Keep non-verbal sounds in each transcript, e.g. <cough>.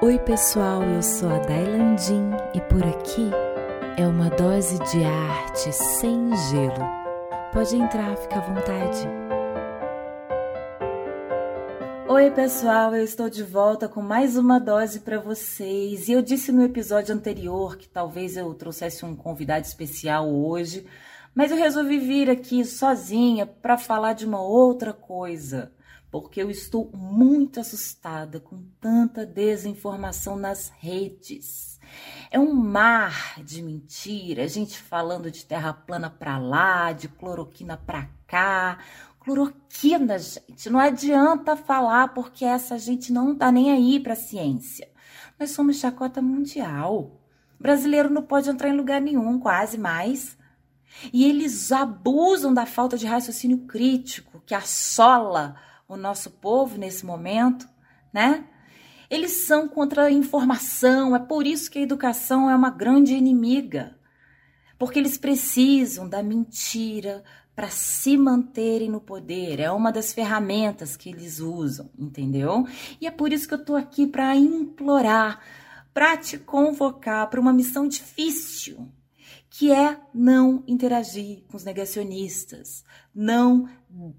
Oi, pessoal, eu sou a Dailandin e por aqui é uma dose de arte sem gelo. Pode entrar, fica à vontade. Oi, pessoal, eu estou de volta com mais uma dose para vocês. E eu disse no episódio anterior que talvez eu trouxesse um convidado especial hoje, mas eu resolvi vir aqui sozinha para falar de uma outra coisa porque eu estou muito assustada com tanta desinformação nas redes. É um mar de mentira, gente falando de terra plana para lá, de cloroquina para cá. Cloroquina, gente, não adianta falar porque essa gente não tá nem aí para a ciência. Nós somos chacota mundial. brasileiro não pode entrar em lugar nenhum, quase mais. E eles abusam da falta de raciocínio crítico que assola o nosso povo nesse momento, né? Eles são contra a informação, é por isso que a educação é uma grande inimiga. Porque eles precisam da mentira para se manterem no poder, é uma das ferramentas que eles usam, entendeu? E é por isso que eu tô aqui para implorar, para te convocar para uma missão difícil, que é não interagir com os negacionistas, não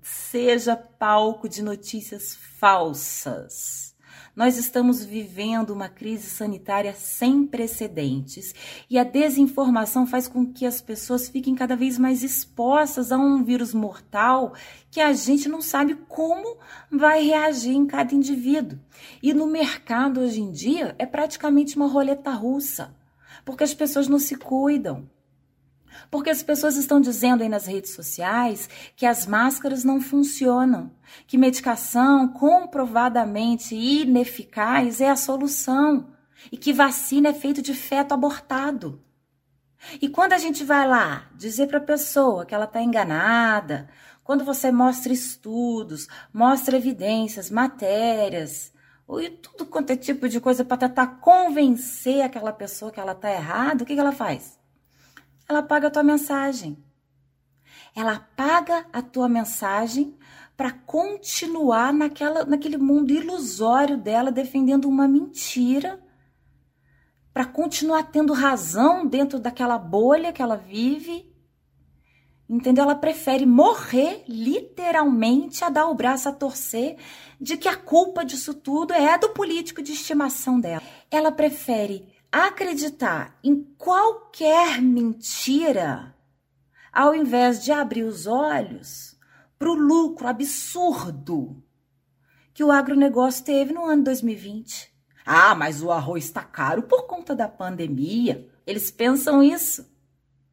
seja palco de notícias falsas. Nós estamos vivendo uma crise sanitária sem precedentes e a desinformação faz com que as pessoas fiquem cada vez mais expostas a um vírus mortal que a gente não sabe como vai reagir em cada indivíduo. E no mercado hoje em dia é praticamente uma roleta russa, porque as pessoas não se cuidam. Porque as pessoas estão dizendo aí nas redes sociais que as máscaras não funcionam, que medicação comprovadamente ineficaz é a solução e que vacina é feito de feto abortado. E quando a gente vai lá dizer para a pessoa que ela está enganada, quando você mostra estudos, mostra evidências, matérias, e tudo quanto é tipo de coisa para tentar convencer aquela pessoa que ela está errada, o que, que ela faz? Ela apaga a tua mensagem. Ela apaga a tua mensagem para continuar naquela, naquele mundo ilusório dela, defendendo uma mentira, para continuar tendo razão dentro daquela bolha que ela vive. Entendeu? Ela prefere morrer literalmente a dar o braço a torcer de que a culpa disso tudo é do político de estimação dela. Ela prefere acreditar em qualquer mentira, ao invés de abrir os olhos para o lucro absurdo que o agronegócio teve no ano 2020. Ah, mas o arroz está caro por conta da pandemia. Eles pensam isso.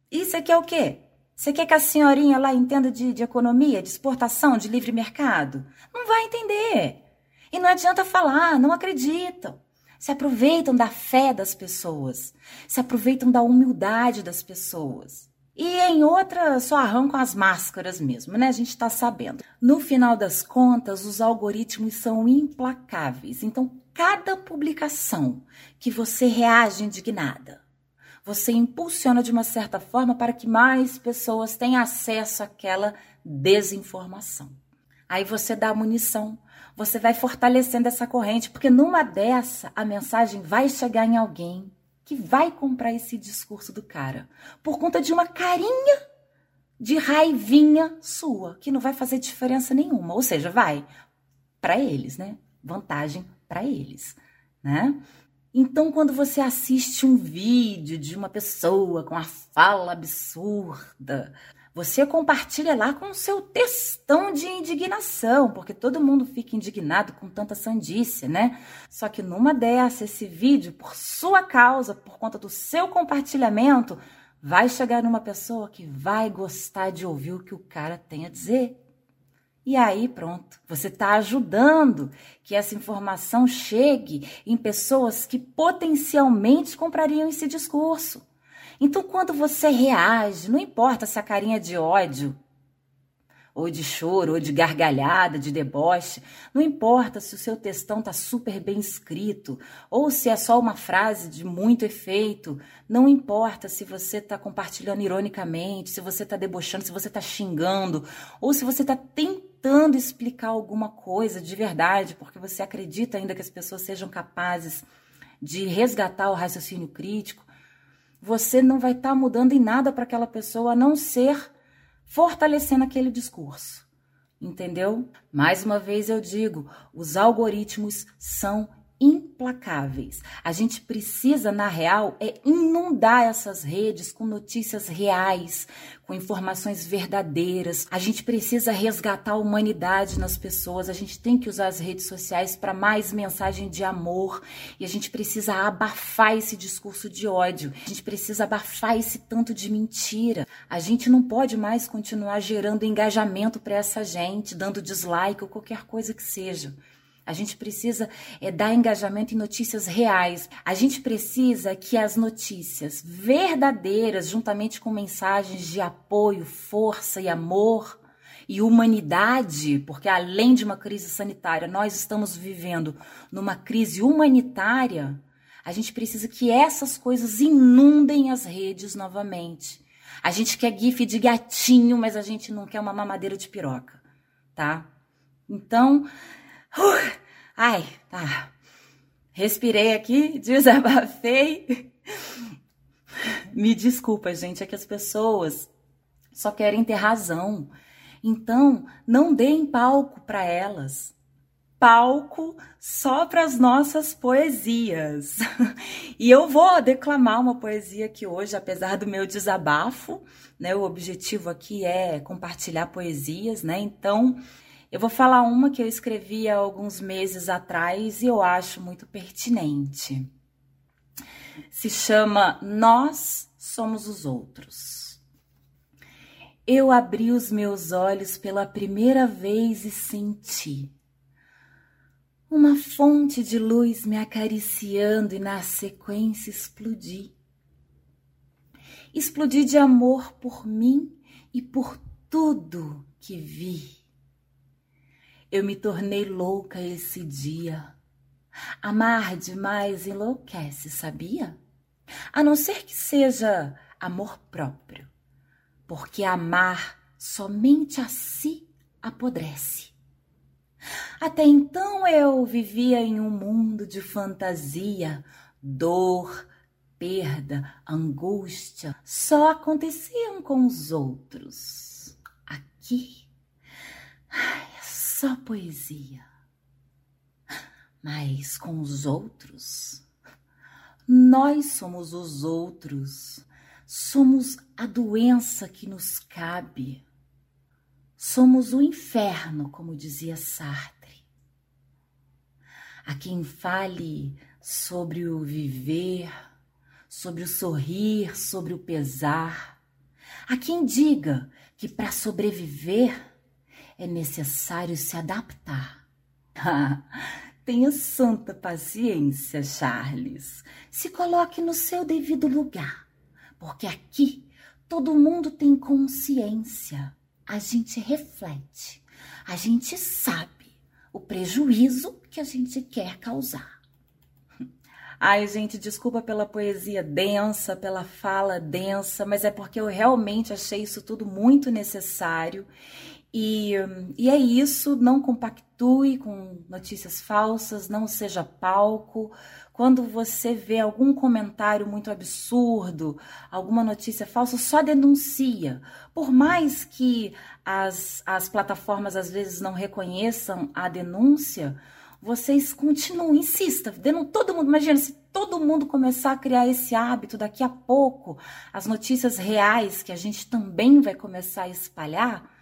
Isso aqui é o quê? Você quer que a senhorinha lá entenda de, de economia, de exportação, de livre mercado? Não vai entender. E não adianta falar, não acreditam se aproveitam da fé das pessoas, se aproveitam da humildade das pessoas. E em outra só arrancam as máscaras mesmo, né? A gente está sabendo. No final das contas, os algoritmos são implacáveis. Então, cada publicação que você reage indignada, você impulsiona de uma certa forma para que mais pessoas tenham acesso àquela desinformação. Aí você dá munição você vai fortalecendo essa corrente, porque numa dessa a mensagem vai chegar em alguém que vai comprar esse discurso do cara por conta de uma carinha de raivinha sua, que não vai fazer diferença nenhuma, ou seja, vai para eles, né? Vantagem para eles, né? Então, quando você assiste um vídeo de uma pessoa com a fala absurda, você compartilha lá com o seu textão de indignação, porque todo mundo fica indignado com tanta sandice, né? Só que numa dessa, esse vídeo, por sua causa, por conta do seu compartilhamento, vai chegar numa pessoa que vai gostar de ouvir o que o cara tem a dizer. E aí, pronto, você está ajudando que essa informação chegue em pessoas que potencialmente comprariam esse discurso. Então, quando você reage, não importa se a carinha de ódio, ou de choro, ou de gargalhada, de deboche, não importa se o seu textão está super bem escrito, ou se é só uma frase de muito efeito, não importa se você está compartilhando ironicamente, se você está debochando, se você está xingando, ou se você está tentando explicar alguma coisa de verdade, porque você acredita ainda que as pessoas sejam capazes de resgatar o raciocínio crítico, você não vai estar tá mudando em nada para aquela pessoa a não ser fortalecendo aquele discurso. Entendeu? Mais uma vez eu digo, os algoritmos são implacáveis. A gente precisa, na real, é inundar essas redes com notícias reais, com informações verdadeiras. A gente precisa resgatar a humanidade nas pessoas. A gente tem que usar as redes sociais para mais mensagem de amor e a gente precisa abafar esse discurso de ódio. A gente precisa abafar esse tanto de mentira. A gente não pode mais continuar gerando engajamento para essa gente, dando dislike ou qualquer coisa que seja. A gente precisa é, dar engajamento em notícias reais. A gente precisa que as notícias verdadeiras, juntamente com mensagens de apoio, força e amor e humanidade, porque além de uma crise sanitária, nós estamos vivendo numa crise humanitária. A gente precisa que essas coisas inundem as redes novamente. A gente quer gif de gatinho, mas a gente não quer uma mamadeira de piroca, tá? Então, Uh, ai, tá. Respirei aqui, <laughs> desabafei. Me desculpa, gente, é que as pessoas só querem ter razão. Então, não deem palco para elas. Palco só para as nossas poesias. <laughs> E eu vou declamar uma poesia aqui hoje, apesar do meu desabafo, né? O objetivo aqui é compartilhar poesias, né? Então, eu vou falar uma que eu escrevi há alguns meses atrás e eu acho muito pertinente. Se chama Nós Somos os Outros. Eu abri os meus olhos pela primeira vez e senti uma fonte de luz me acariciando e na sequência explodi. Explodi de amor por mim e por tudo que vi. Eu me tornei louca esse dia. Amar demais enlouquece, sabia? A não ser que seja amor próprio, porque amar somente a si apodrece. Até então eu vivia em um mundo de fantasia, dor, perda, angústia só aconteciam com os outros. Aqui, só poesia. Mas com os outros, nós somos os outros, somos a doença que nos cabe, somos o inferno, como dizia Sartre. A quem fale sobre o viver, sobre o sorrir, sobre o pesar, a quem diga que para sobreviver é necessário se adaptar. <laughs> tenha santa paciência, Charles. Se coloque no seu devido lugar, porque aqui todo mundo tem consciência. A gente reflete, a gente sabe o prejuízo que a gente quer causar. Ai, gente, desculpa pela poesia densa, pela fala densa, mas é porque eu realmente achei isso tudo muito necessário e, e é isso, não compactue com notícias falsas, não seja palco. Quando você vê algum comentário muito absurdo, alguma notícia falsa, só denuncia. Por mais que as, as plataformas às vezes não reconheçam a denúncia, vocês continuam, insista, todo mundo. Imagina se todo mundo começar a criar esse hábito daqui a pouco, as notícias reais que a gente também vai começar a espalhar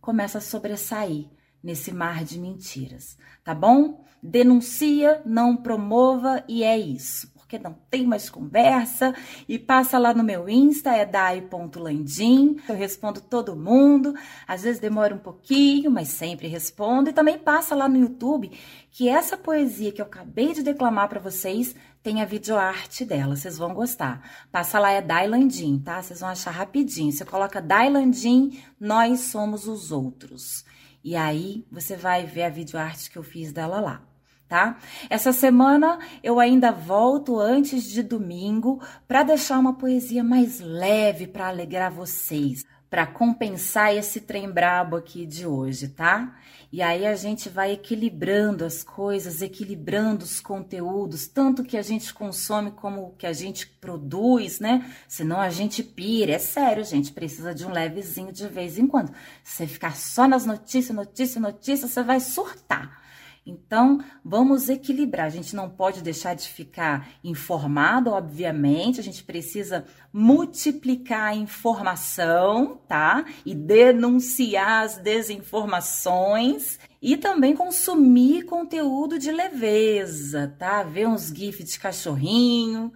começa a sobressair nesse mar de mentiras, tá bom? Denuncia, não promova e é isso. Porque não tem mais conversa e passa lá no meu Insta, é dai.landim. Eu respondo todo mundo. Às vezes demora um pouquinho, mas sempre respondo. E também passa lá no YouTube que essa poesia que eu acabei de declamar para vocês tem a videoarte dela, vocês vão gostar. Passa lá, é Dailandim, tá? Vocês vão achar rapidinho. Você coloca Dailandim, nós somos os outros. E aí você vai ver a videoarte que eu fiz dela lá. Tá? Essa semana eu ainda volto antes de domingo para deixar uma poesia mais leve para alegrar vocês. Para compensar esse trem brabo aqui de hoje, tá? E aí a gente vai equilibrando as coisas, equilibrando os conteúdos, tanto que a gente consome como que a gente produz, né? Senão a gente pira. É sério, gente, precisa de um levezinho de vez em quando. Se você ficar só nas notícias, notícias, notícias, você vai surtar. Então, vamos equilibrar. A gente não pode deixar de ficar informado, obviamente. A gente precisa multiplicar a informação, tá? E denunciar as desinformações e também consumir conteúdo de leveza, tá? Ver uns gifs de cachorrinho,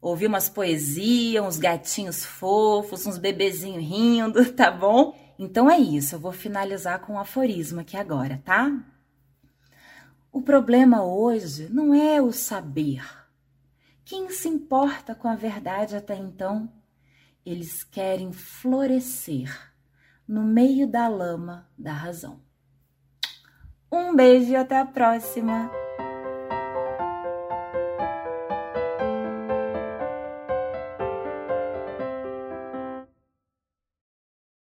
ouvir umas poesias, uns gatinhos fofos, uns bebezinhos rindo, <laughs> tá bom? Então é isso, eu vou finalizar com um aforismo aqui agora, tá? O problema hoje não é o saber. Quem se importa com a verdade até então? Eles querem florescer no meio da lama da razão. Um beijo e até a próxima!